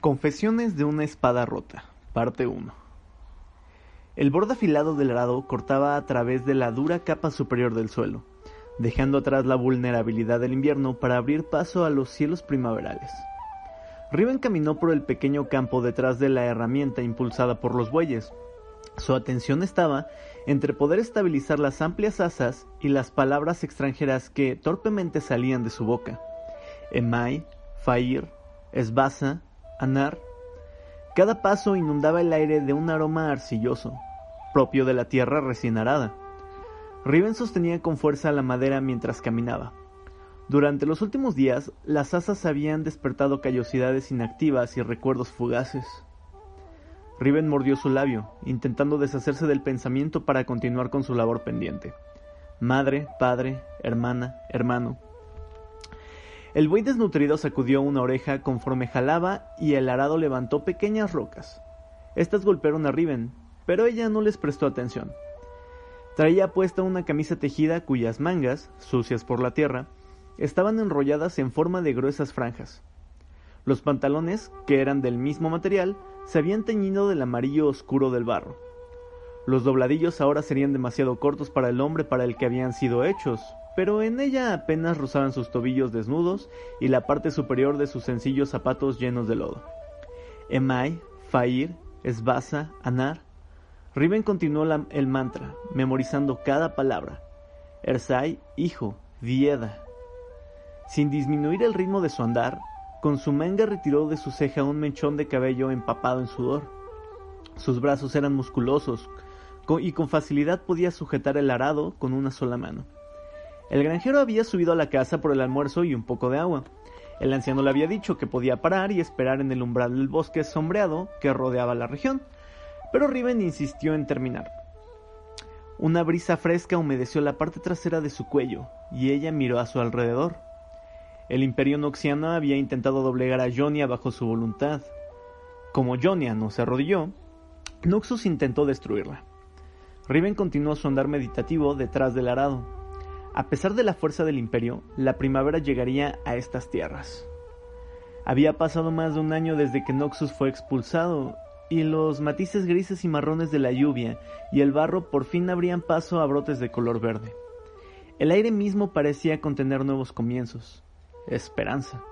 Confesiones de una espada rota, parte 1. El borde afilado del arado cortaba a través de la dura capa superior del suelo, dejando atrás la vulnerabilidad del invierno para abrir paso a los cielos primaverales. Riven caminó por el pequeño campo detrás de la herramienta impulsada por los bueyes. Su atención estaba entre poder estabilizar las amplias asas y las palabras extranjeras que torpemente salían de su boca. Emai, Fair, Esbaza, Anar. Cada paso inundaba el aire de un aroma arcilloso, propio de la tierra recién arada. Riven sostenía con fuerza la madera mientras caminaba. Durante los últimos días, las asas habían despertado callosidades inactivas y recuerdos fugaces. Riven mordió su labio, intentando deshacerse del pensamiento para continuar con su labor pendiente. Madre, padre, hermana, hermano. El buey desnutrido sacudió una oreja conforme jalaba y el arado levantó pequeñas rocas. Estas golpearon a Riven, pero ella no les prestó atención. Traía puesta una camisa tejida cuyas mangas, sucias por la tierra, estaban enrolladas en forma de gruesas franjas. Los pantalones, que eran del mismo material, se habían teñido del amarillo oscuro del barro. Los dobladillos ahora serían demasiado cortos para el hombre para el que habían sido hechos, pero en ella apenas rozaban sus tobillos desnudos y la parte superior de sus sencillos zapatos llenos de lodo. Emai, Fair, Esbaza, Anar. Riven continuó el mantra, memorizando cada palabra. Ersai, hijo, Vieda. Sin disminuir el ritmo de su andar, con su manga retiró de su ceja un mechón de cabello empapado en sudor. Sus brazos eran musculosos y con facilidad podía sujetar el arado con una sola mano. El granjero había subido a la casa por el almuerzo y un poco de agua. El anciano le había dicho que podía parar y esperar en el umbral del bosque sombreado que rodeaba la región, pero Riven insistió en terminar. Una brisa fresca humedeció la parte trasera de su cuello, y ella miró a su alrededor. El imperio noxiano había intentado doblegar a Jonia bajo su voluntad. Como Jonia no se arrodilló, Noxus intentó destruirla. Riven continuó su andar meditativo detrás del arado. A pesar de la fuerza del imperio, la primavera llegaría a estas tierras. Había pasado más de un año desde que Noxus fue expulsado, y los matices grises y marrones de la lluvia y el barro por fin abrían paso a brotes de color verde. El aire mismo parecía contener nuevos comienzos esperanza.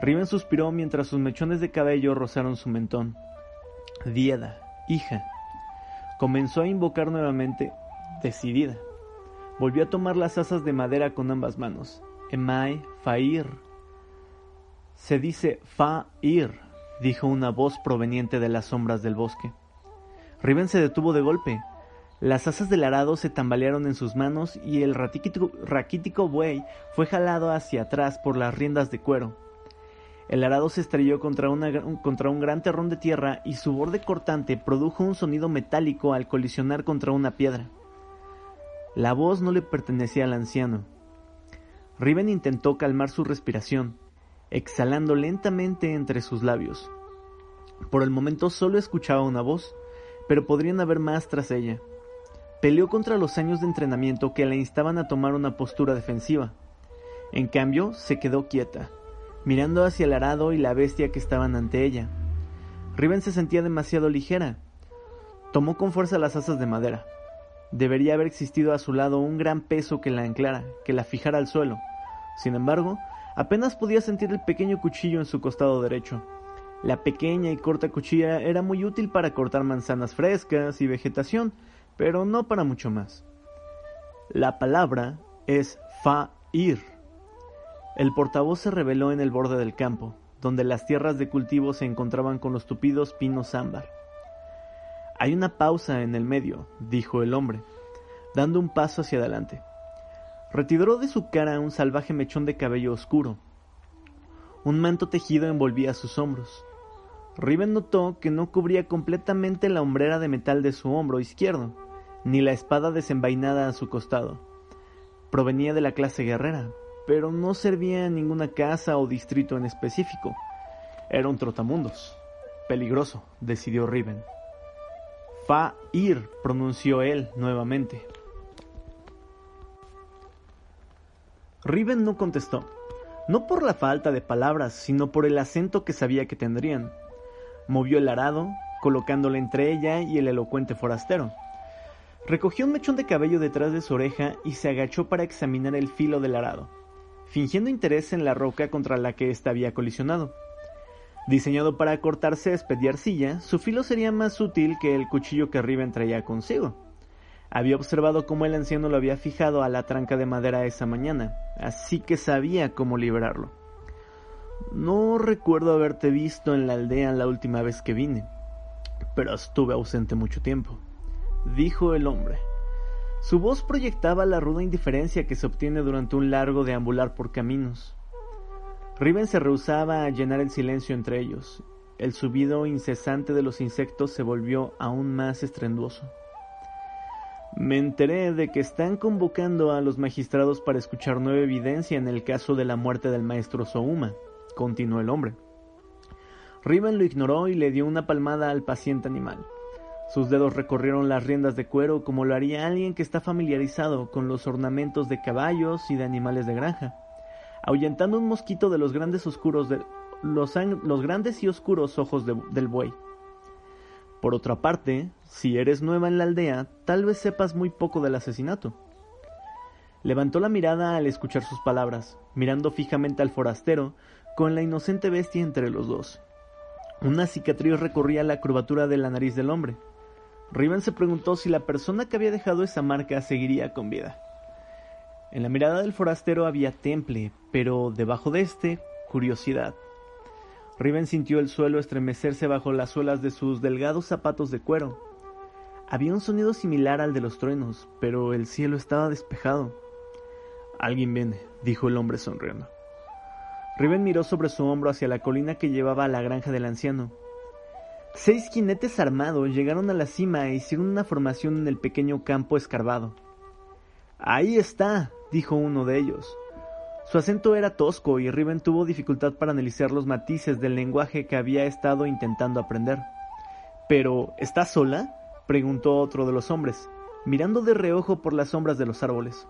Riven suspiró mientras sus mechones de cabello rozaron su mentón. Dieda, hija. Comenzó a invocar nuevamente, decidida. Volvió a tomar las asas de madera con ambas manos. Emai, Fair. Se dice Fa-ir, dijo una voz proveniente de las sombras del bosque. Riven se detuvo de golpe, las asas del arado se tambalearon en sus manos y el raquítico buey fue jalado hacia atrás por las riendas de cuero. El arado se estrelló contra, contra un gran terrón de tierra y su borde cortante produjo un sonido metálico al colisionar contra una piedra. La voz no le pertenecía al anciano. Riven intentó calmar su respiración, exhalando lentamente entre sus labios. Por el momento solo escuchaba una voz, pero podrían haber más tras ella. Peleó contra los años de entrenamiento que la instaban a tomar una postura defensiva. En cambio, se quedó quieta, mirando hacia el arado y la bestia que estaban ante ella. Riven se sentía demasiado ligera. Tomó con fuerza las asas de madera. Debería haber existido a su lado un gran peso que la anclara, que la fijara al suelo. Sin embargo, apenas podía sentir el pequeño cuchillo en su costado derecho. La pequeña y corta cuchilla era muy útil para cortar manzanas frescas y vegetación, pero no para mucho más. La palabra es fa-ir. El portavoz se reveló en el borde del campo, donde las tierras de cultivo se encontraban con los tupidos pinos ámbar. Hay una pausa en el medio, dijo el hombre, dando un paso hacia adelante. Retiró de su cara un salvaje mechón de cabello oscuro. Un manto tejido envolvía sus hombros. Riven notó que no cubría completamente la hombrera de metal de su hombro izquierdo, ni la espada desenvainada a su costado. Provenía de la clase guerrera, pero no servía en ninguna casa o distrito en específico. Era un trotamundos. Peligroso, decidió Riven. Fa-ir, pronunció él nuevamente. Riven no contestó. no por la falta de palabras, sino por el acento que sabía que tendrían. Movió el arado, colocándole entre ella y el elocuente forastero. Recogió un mechón de cabello detrás de su oreja y se agachó para examinar el filo del arado, fingiendo interés en la roca contra la que ésta había colisionado. Diseñado para cortar césped y arcilla, su filo sería más útil que el cuchillo que Riven traía consigo. Había observado cómo el anciano lo había fijado a la tranca de madera esa mañana, así que sabía cómo liberarlo. No recuerdo haberte visto en la aldea la última vez que vine, pero estuve ausente mucho tiempo, dijo el hombre. Su voz proyectaba la ruda indiferencia que se obtiene durante un largo deambular por caminos. Riven se rehusaba a llenar el silencio entre ellos. El subido incesante de los insectos se volvió aún más estrenduoso. Me enteré de que están convocando a los magistrados para escuchar nueva evidencia en el caso de la muerte del maestro Souma, continuó el hombre. Riven lo ignoró y le dio una palmada al paciente animal. Sus dedos recorrieron las riendas de cuero como lo haría alguien que está familiarizado con los ornamentos de caballos y de animales de granja, ahuyentando un mosquito de los grandes oscuros de los, grandes y oscuros ojos del buey. Por otra parte, si eres nueva en la aldea, tal vez sepas muy poco del asesinato. Levantó la mirada al escuchar sus palabras, mirando fijamente al forastero, con la inocente bestia entre los dos. Una cicatriz recorría la curvatura de la nariz del hombre. Riven se preguntó si la persona que había dejado esa marca seguiría con vida. En la mirada del forastero había temple, pero debajo de este, curiosidad. Riven sintió el suelo estremecerse bajo las suelas de sus delgados zapatos de cuero. Había un sonido similar al de los truenos, pero el cielo estaba despejado. Alguien viene, dijo el hombre sonriendo. Riven miró sobre su hombro hacia la colina que llevaba a la granja del anciano. Seis jinetes armados llegaron a la cima e hicieron una formación en el pequeño campo escarbado. Ahí está, dijo uno de ellos. Su acento era tosco y Riven tuvo dificultad para analizar los matices del lenguaje que había estado intentando aprender. Pero, ¿estás sola? preguntó otro de los hombres, mirando de reojo por las sombras de los árboles.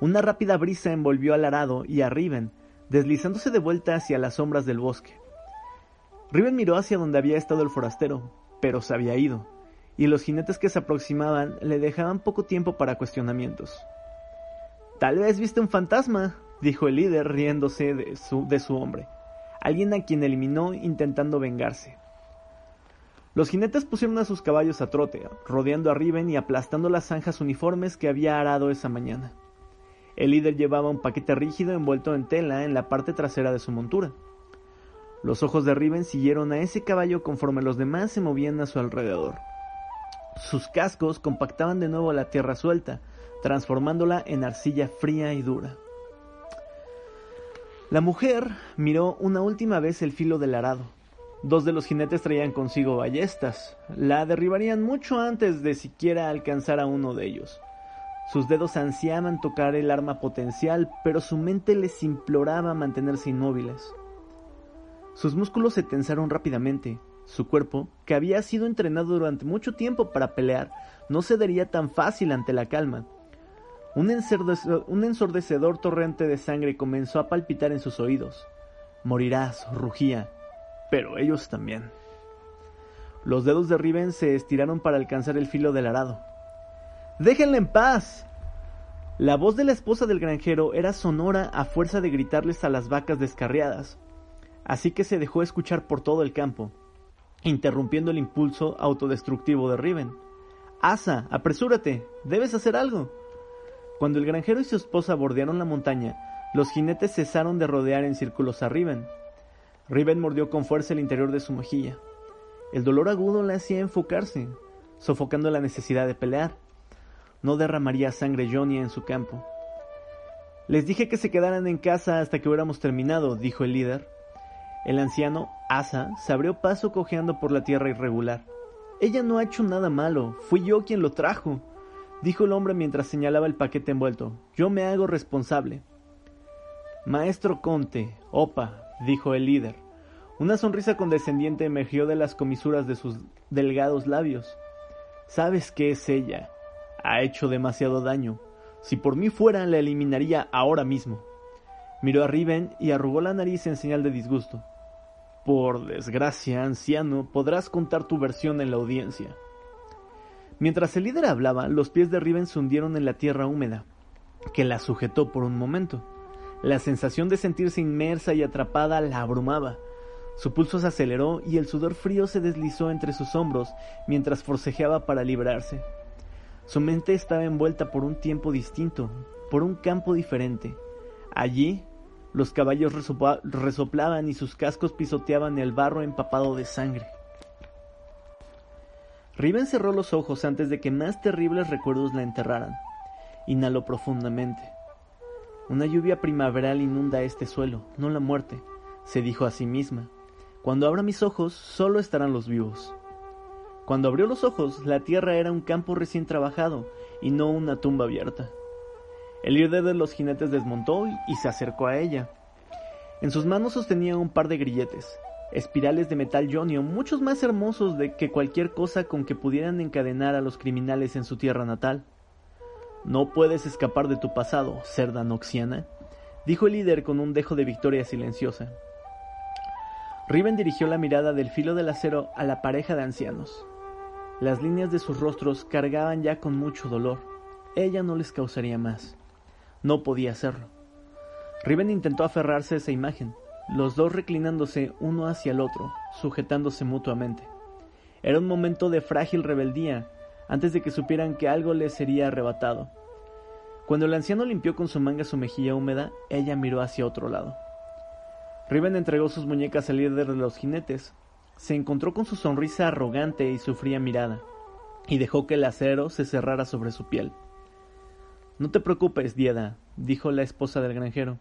Una rápida brisa envolvió al arado y a Riven, deslizándose de vuelta hacia las sombras del bosque. Riven miró hacia donde había estado el forastero, pero se había ido, y los jinetes que se aproximaban le dejaban poco tiempo para cuestionamientos. Tal vez viste un fantasma, dijo el líder riéndose de su, hombre, alguien a quien eliminó intentando vengarse. Los jinetes pusieron a sus caballos a trote, rodeando a Riven y aplastando las zanjas uniformes que había arado esa mañana. El líder llevaba un paquete rígido envuelto en tela en la parte trasera de su montura. Los ojos de Riven siguieron a ese caballo conforme los demás se movían a su alrededor. Sus cascos compactaban de nuevo la tierra suelta, transformándola en arcilla fría y dura. La mujer miró una última vez el filo del arado. Dos de los jinetes traían consigo ballestas. La derribarían mucho antes de siquiera alcanzar a uno de ellos. Sus dedos ansiaban tocar el arma potencial, pero su mente les imploraba mantenerse inmóviles. Sus músculos se tensaron rápidamente. Su cuerpo, que había sido entrenado durante mucho tiempo para pelear, no cedería tan fácil ante la calma. Un, ensordecedor torrente de sangre comenzó a palpitar en sus oídos. Morirás, rugía, pero ellos también. Los dedos de Riven se estiraron para alcanzar el filo del arado. ¡Déjenla en paz! La voz de la esposa del granjero era sonora a fuerza de gritarles a las vacas descarriadas, así que se dejó escuchar por todo el campo, interrumpiendo el impulso autodestructivo de Riven. Asa, apresúrate, debes hacer algo. Cuando el granjero y su esposa bordearon la montaña, los jinetes cesaron de rodear en círculos a Riven. Riven mordió con fuerza el interior de su mejilla. El dolor agudo le hacía enfocarse, sofocando la necesidad de pelear. No derramaría sangre Johnny en su campo. Les dije que se quedaran en casa hasta que hubiéramos terminado, dijo el líder. El anciano, Asa, se abrió paso cojeando por la tierra irregular. Ella no ha hecho nada malo, fui yo quien lo trajo dijo el hombre mientras señalaba el paquete envuelto. Yo me hago responsable. Maestro Conte, opa, dijo el líder. Una sonrisa condescendiente emergió de las comisuras de sus delgados labios. Sabes qué es ella. Ha hecho demasiado daño. Si por mí fuera, la eliminaría ahora mismo. Miró a Riven y arrugó la nariz en señal de disgusto. Por desgracia, anciano, podrás contar tu versión en la audiencia. Mientras el líder hablaba, los pies de Riven se hundieron en la tierra húmeda, que la sujetó por un momento. La sensación de sentirse inmersa y atrapada la abrumaba. Su pulso se aceleró y el sudor frío se deslizó entre sus hombros mientras forcejeaba para librarse. Su mente estaba envuelta por un tiempo distinto, por un campo diferente. Allí, los caballos resoplaban y sus cascos pisoteaban el barro empapado de sangre. Riven cerró los ojos antes de que más terribles recuerdos la enterraran. Inhaló profundamente. Una lluvia primaveral inunda este suelo, no la muerte, se dijo a sí misma. Cuando abra mis ojos, solo estarán los vivos. Cuando abrió los ojos, la tierra era un campo recién trabajado y no una tumba abierta. El líder de los jinetes desmontó y se acercó a ella. En sus manos sostenía un par de grilletes, espirales de metal jonio muchos más hermosos de que cualquier cosa con que pudieran encadenar a los criminales en su tierra natal. No puedes escapar de tu pasado, cerda noxiana, dijo el líder con un dejo de victoria silenciosa. Riven dirigió la mirada del filo del acero a la pareja de ancianos. Las líneas de sus rostros cargaban ya con mucho dolor. Ella no les causaría más. No podía hacerlo. Riven intentó aferrarse a esa imagen, los dos reclinándose uno hacia el otro, sujetándose mutuamente. Era un momento de frágil rebeldía, antes de que supieran que algo les sería arrebatado. Cuando el anciano limpió con su manga su mejilla húmeda, ella miró hacia otro lado. Riven entregó sus muñecas al líder de los jinetes, se encontró con su sonrisa arrogante y su fría mirada, y dejó que el acero se cerrara sobre su piel. No te preocupes, Dieda, dijo la esposa del granjero.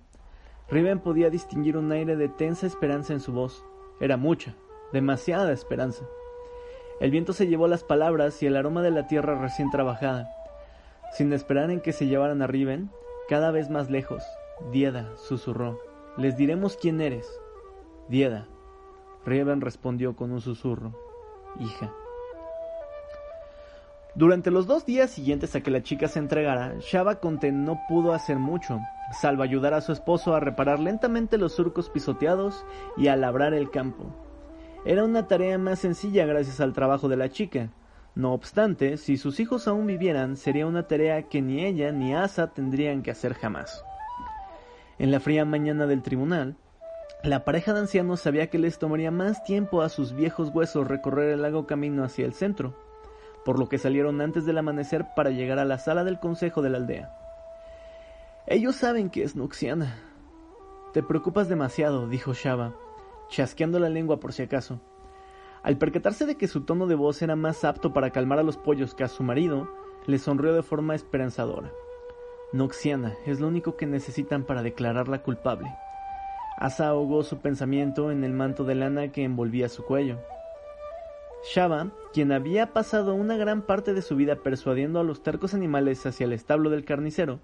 Riven podía distinguir un aire de tensa esperanza en su voz. Era mucha, demasiada esperanza. El viento se llevó las palabras y el aroma de la tierra recién trabajada. Sin esperar en que se llevaran a Riven, cada vez más lejos, Dieda susurró. Les diremos quién eres. Dieda, Riven respondió con un susurro. Hija. Durante los dos días siguientes a que la chica se entregara, Shaba Conte no pudo hacer mucho, salvo ayudar a su esposo a reparar lentamente los surcos pisoteados y a labrar el campo. Era una tarea más sencilla gracias al trabajo de la chica. No obstante, si sus hijos aún vivieran, sería una tarea que ni ella ni Asa tendrían que hacer jamás. En la fría mañana del tribunal, la pareja de ancianos sabía que les tomaría más tiempo a sus viejos huesos recorrer el largo camino hacia el centro, por lo que salieron antes del amanecer para llegar a la sala del consejo de la aldea. Ellos saben que es Noxiana. Te preocupas demasiado, dijo Shaba, chasqueando la lengua por si acaso. Al percatarse de que su tono de voz era más apto para calmar a los pollos que a su marido, le sonrió de forma esperanzadora. Noxiana es lo único que necesitan para declararla culpable. Asa ahogó su pensamiento en el manto de lana que envolvía su cuello. Shaba, quien había pasado una gran parte de su vida persuadiendo a los tercos animales hacia el establo del carnicero,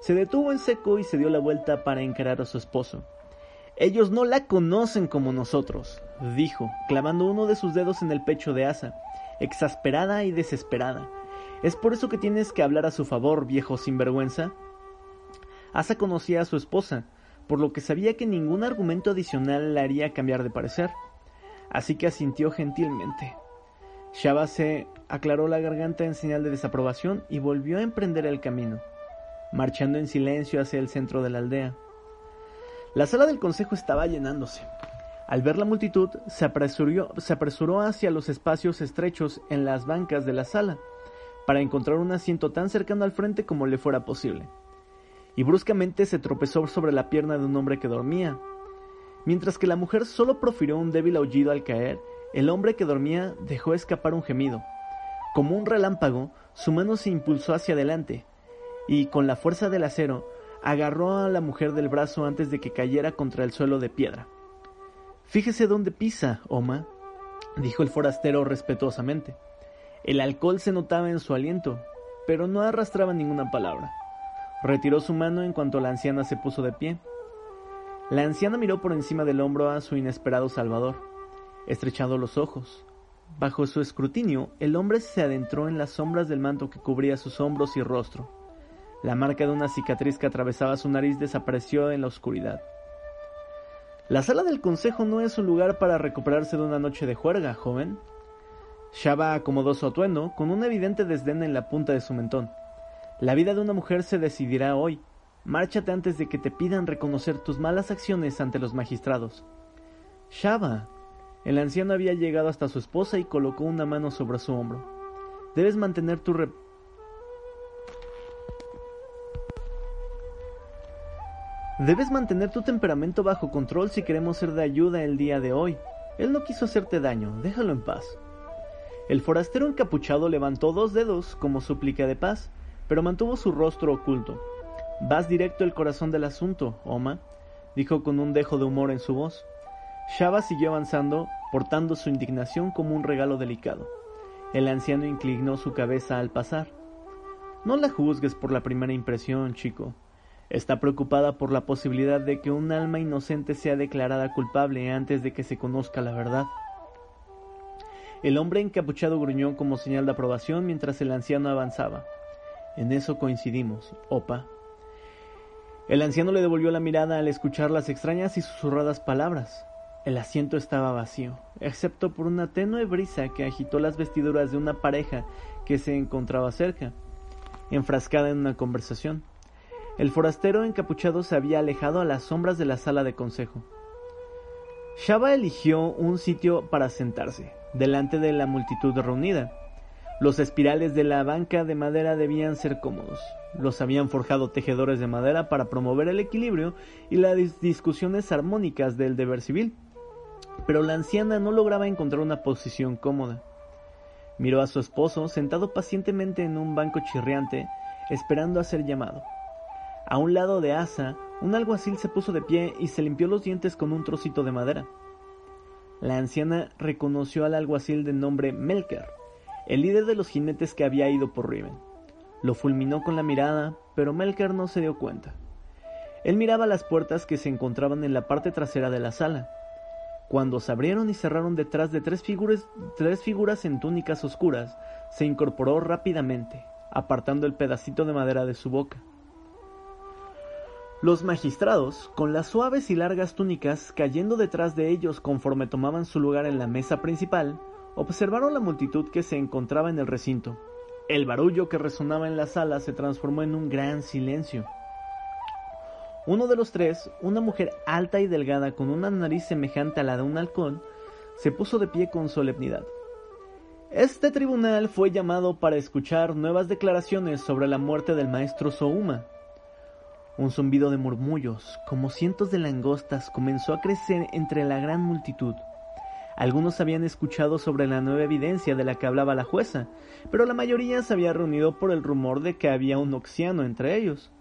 se detuvo en seco y se dio la vuelta para encarar a su esposo. Ellos no la conocen como nosotros, dijo, clavando uno de sus dedos en el pecho de Asa, exasperada y desesperada. ¿Es por eso que tienes que hablar a su favor, viejo sinvergüenza? Asa conocía a su esposa, por lo que sabía que ningún argumento adicional la haría cambiar de parecer. Así que asintió gentilmente. Shaba se aclaró la garganta en señal de desaprobación y volvió a emprender el camino, marchando en silencio hacia el centro de la aldea. La sala del consejo estaba llenándose. Al ver la multitud, se apresuró, se apresuró hacia los espacios estrechos en las bancas de la sala, para encontrar un asiento tan cercano al frente como le fuera posible y bruscamente se tropezó sobre la pierna de un hombre que dormía. Mientras que la mujer solo profirió un débil aullido al caer, el hombre que dormía dejó escapar un gemido. Como un relámpago, su mano se impulsó hacia adelante, y con la fuerza del acero, agarró a la mujer del brazo antes de que cayera contra el suelo de piedra. Fíjese dónde pisa, Oma, dijo el forastero respetuosamente. El alcohol se notaba en su aliento, pero no arrastraba ninguna palabra. Retiró su mano en cuanto la anciana se puso de pie. La anciana miró por encima del hombro a su inesperado salvador, estrechando los ojos. Bajo su escrutinio, el hombre se adentró en las sombras del manto que cubría sus hombros y rostro. La marca de una cicatriz que atravesaba su nariz desapareció en la oscuridad. La sala del consejo no es un lugar para recuperarse de una noche de juerga, joven. Shaba acomodó su atuendo con un evidente desdén en la punta de su mentón. La vida de una mujer se decidirá hoy. Márchate antes de que te pidan reconocer tus malas acciones ante los magistrados. Shaba. El anciano había llegado hasta su esposa y colocó una mano sobre su hombro. Debes mantener tu Debes mantener tu temperamento bajo control si queremos ser de ayuda el día de hoy. Él no quiso hacerte daño, déjalo en paz. El forastero encapuchado levantó dos dedos como súplica de paz, pero mantuvo su rostro oculto. Vas directo al corazón del asunto, Oma, dijo con un dejo de humor en su voz. Shaba siguió avanzando, portando su indignación como un regalo delicado. El anciano inclinó su cabeza al pasar. No la juzgues por la primera impresión, chico. Está preocupada por la posibilidad de que un alma inocente sea declarada culpable antes de que se conozca la verdad. El hombre encapuchado gruñó como señal de aprobación mientras el anciano avanzaba. En eso coincidimos, Opa. El anciano le devolvió la mirada al escuchar las extrañas y susurradas palabras. El asiento estaba vacío, excepto por una tenue brisa que agitó las vestiduras de una pareja que se encontraba cerca, enfrascada en una conversación. El forastero encapuchado se había alejado a las sombras de la sala de consejo. Shaba eligió un sitio para sentarse, delante de la multitud reunida. Los espirales de la banca de madera debían ser cómodos. Los habían forjado tejedores de madera para promover el equilibrio y las discusiones armónicas del deber civil. Pero la anciana no lograba encontrar una posición cómoda. Miró a su esposo sentado pacientemente en un banco chirriante, esperando a ser llamado. A un lado de Asa, un alguacil se puso de pie y se limpió los dientes con un trocito de madera. La anciana reconoció al alguacil de nombre Melker, el líder de los jinetes que había ido por Riven. Lo fulminó con la mirada, pero Melker no se dio cuenta. Él miraba las puertas que se encontraban en la parte trasera de la sala. Cuando se abrieron y cerraron detrás de tres figuras, tres figuras en túnicas oscuras, se incorporó rápidamente, apartando el pedacito de madera de su boca. Los magistrados, con las suaves y largas túnicas cayendo detrás de ellos conforme tomaban su lugar en la mesa principal, observaron la multitud que se encontraba en el recinto. El barullo que resonaba en la sala se transformó en un gran silencio. Uno de los tres, una mujer alta y delgada con una nariz semejante a la de un halcón, se puso de pie con solemnidad. Este tribunal fue llamado para escuchar nuevas declaraciones sobre la muerte del maestro Souma, un zumbido de murmullos, como cientos de langostas, comenzó a crecer entre la gran multitud. Algunos habían escuchado sobre la nueva evidencia de la que hablaba la jueza, pero la mayoría se había reunido por el rumor de que había un oxiano entre ellos.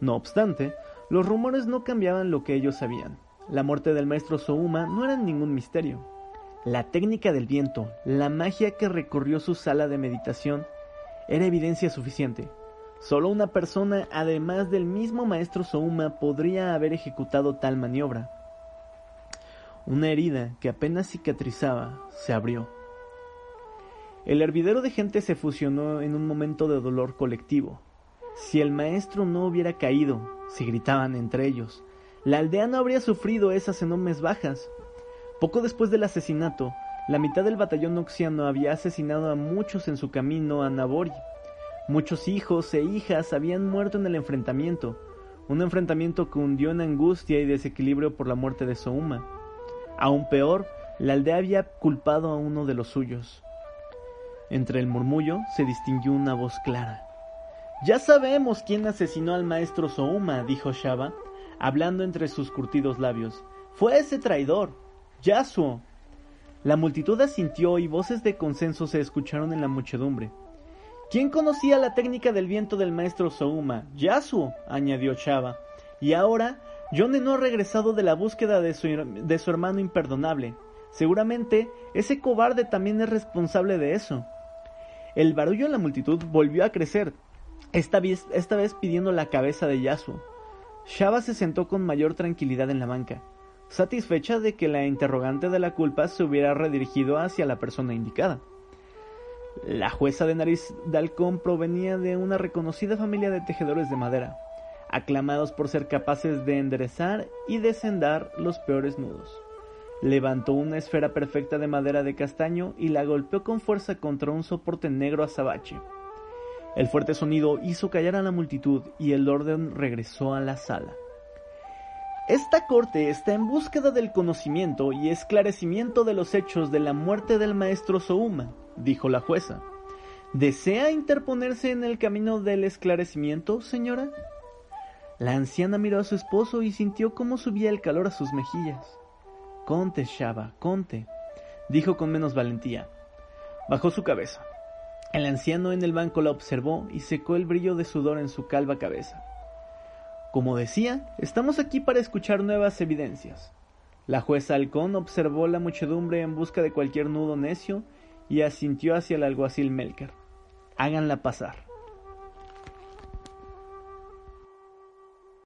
No obstante, los rumores no cambiaban lo que ellos sabían. La muerte del maestro Souma no era ningún misterio. La técnica del viento, la magia que recorrió su sala de meditación, era evidencia suficiente. Solo una persona, además del mismo maestro Souma, podría haber ejecutado tal maniobra. Una herida que apenas cicatrizaba se abrió. El hervidero de gente se fusionó en un momento de dolor colectivo. Si el maestro no hubiera caído, se gritaban entre ellos, la aldea no habría sufrido esas enormes bajas. Poco después del asesinato, la mitad del batallón noxiano había asesinado a muchos en su camino a Nabori Muchos hijos e hijas habían muerto en el enfrentamiento, un enfrentamiento que hundió en angustia y desequilibrio por la muerte de Souma. Aún peor, la aldea había culpado a uno de los suyos. Entre el murmullo se distinguió una voz clara. Ya sabemos quién asesinó al maestro Souma, dijo Shaba, hablando entre sus curtidos labios. Fue ese traidor, Yasuo. La multitud asintió y voces de consenso se escucharon en la muchedumbre. ¿Quién conocía la técnica del viento del maestro Souma? Yasuo, añadió Chava. Y ahora, Yone no ha regresado de la búsqueda de su, de su hermano imperdonable. Seguramente ese cobarde también es responsable de eso. El barullo en la multitud volvió a crecer, esta vez, pidiendo la cabeza de Yasuo. Shaba se sentó con mayor tranquilidad en la banca, satisfecha de que la interrogante de la culpa se hubiera redirigido hacia la persona indicada. La jueza de nariz de halcón provenía de una reconocida familia de tejedores de madera, aclamados por ser capaces de enderezar y descendar los peores nudos. Levantó una esfera perfecta de madera de castaño y la golpeó con fuerza contra un soporte negro azabache. El fuerte sonido hizo callar a la multitud y el orden regresó a la sala. Esta corte está en búsqueda del conocimiento y esclarecimiento de los hechos de la muerte del maestro Souma, dijo la jueza. ¿Desea interponerse en el camino del esclarecimiento, señora? La anciana miró a su esposo y sintió cómo subía el calor a sus mejillas. Conte, Shaba, conte, dijo con menos valentía. Bajó su cabeza. El anciano en el banco la observó y secó el brillo de sudor en su calva cabeza. Como decía, estamos aquí para escuchar nuevas evidencias. La jueza halcón observó la muchedumbre en busca de cualquier nudo necio y asintió hacia el alguacil Melker. Háganla pasar.